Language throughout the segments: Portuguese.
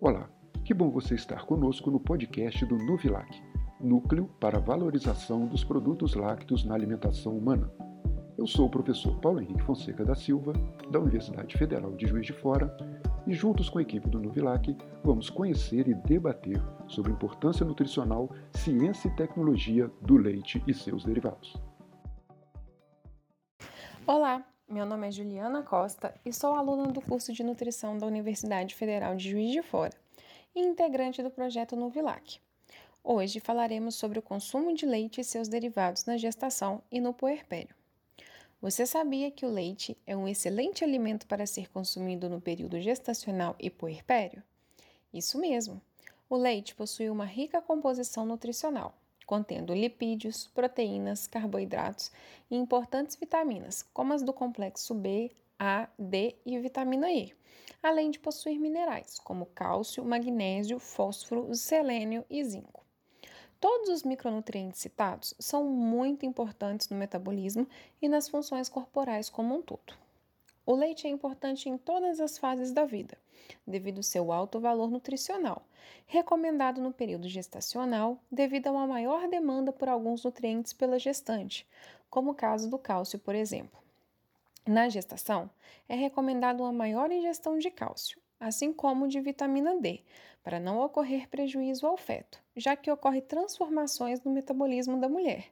Olá, que bom você estar conosco no podcast do Nuvilac, Núcleo para a Valorização dos Produtos Lácteos na Alimentação Humana. Eu sou o professor Paulo Henrique Fonseca da Silva, da Universidade Federal de Juiz de Fora, e juntos com a equipe do Nuvilac vamos conhecer e debater sobre importância nutricional, ciência e tecnologia do leite e seus derivados. Olá, meu nome é Juliana Costa e sou aluna do curso de nutrição da Universidade Federal de Juiz de Fora e integrante do projeto Nuvilac. Hoje falaremos sobre o consumo de leite e seus derivados na gestação e no puerpério. Você sabia que o leite é um excelente alimento para ser consumido no período gestacional e puerpério? Isso mesmo. O leite possui uma rica composição nutricional, contendo lipídios, proteínas, carboidratos e importantes vitaminas, como as do complexo B, A, D e vitamina E, além de possuir minerais como cálcio, magnésio, fósforo, selênio e zinco. Todos os micronutrientes citados são muito importantes no metabolismo e nas funções corporais como um todo. O leite é importante em todas as fases da vida, devido ao seu alto valor nutricional, recomendado no período gestacional devido a uma maior demanda por alguns nutrientes pela gestante, como o caso do cálcio, por exemplo. Na gestação, é recomendado uma maior ingestão de cálcio, assim como de vitamina D, para não ocorrer prejuízo ao feto, já que ocorre transformações no metabolismo da mulher,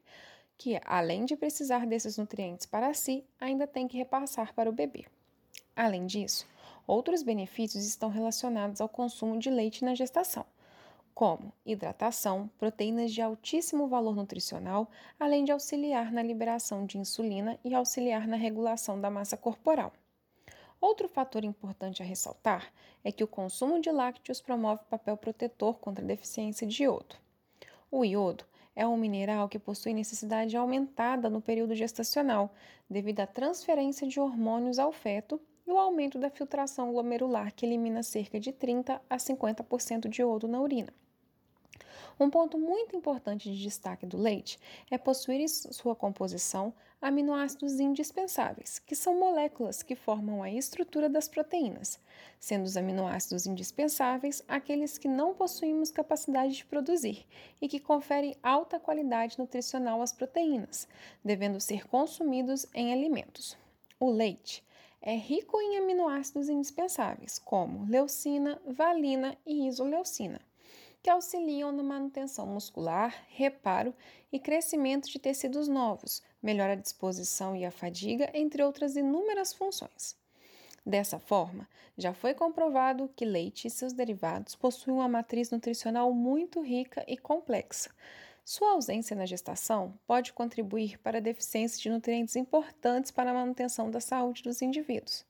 que, além de precisar desses nutrientes para si, ainda tem que repassar para o bebê. Além disso, outros benefícios estão relacionados ao consumo de leite na gestação, como hidratação, proteínas de altíssimo valor nutricional, além de auxiliar na liberação de insulina e auxiliar na regulação da massa corporal. Outro fator importante a ressaltar é que o consumo de lácteos promove papel protetor contra deficiência de iodo. O iodo é um mineral que possui necessidade aumentada no período gestacional, devido à transferência de hormônios ao feto e o aumento da filtração glomerular, que elimina cerca de 30 a 50% de iodo na urina. Um ponto muito importante de destaque do leite é possuir em sua composição aminoácidos indispensáveis, que são moléculas que formam a estrutura das proteínas, sendo os aminoácidos indispensáveis aqueles que não possuímos capacidade de produzir e que conferem alta qualidade nutricional às proteínas, devendo ser consumidos em alimentos. O leite é rico em aminoácidos indispensáveis, como leucina, valina e isoleucina que auxiliam na manutenção muscular, reparo e crescimento de tecidos novos, melhora a disposição e a fadiga, entre outras inúmeras funções. Dessa forma, já foi comprovado que leite e seus derivados possuem uma matriz nutricional muito rica e complexa. Sua ausência na gestação pode contribuir para a deficiência de nutrientes importantes para a manutenção da saúde dos indivíduos.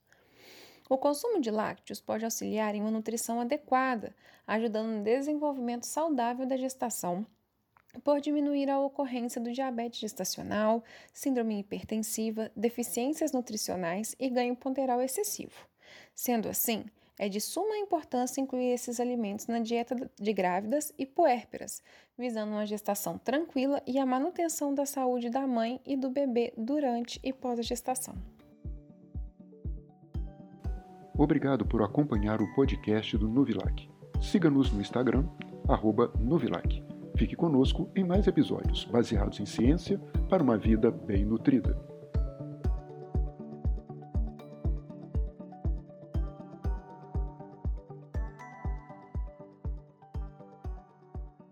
O consumo de lácteos pode auxiliar em uma nutrição adequada, ajudando no desenvolvimento saudável da gestação, por diminuir a ocorrência do diabetes gestacional, síndrome hipertensiva, deficiências nutricionais e ganho ponderal excessivo. Sendo assim, é de suma importância incluir esses alimentos na dieta de grávidas e puérperas, visando uma gestação tranquila e a manutenção da saúde da mãe e do bebê durante e pós a gestação. Obrigado por acompanhar o podcast do Nuvilac. Siga-nos no Instagram, arroba Nuvilac. Fique conosco em mais episódios baseados em ciência para uma vida bem nutrida.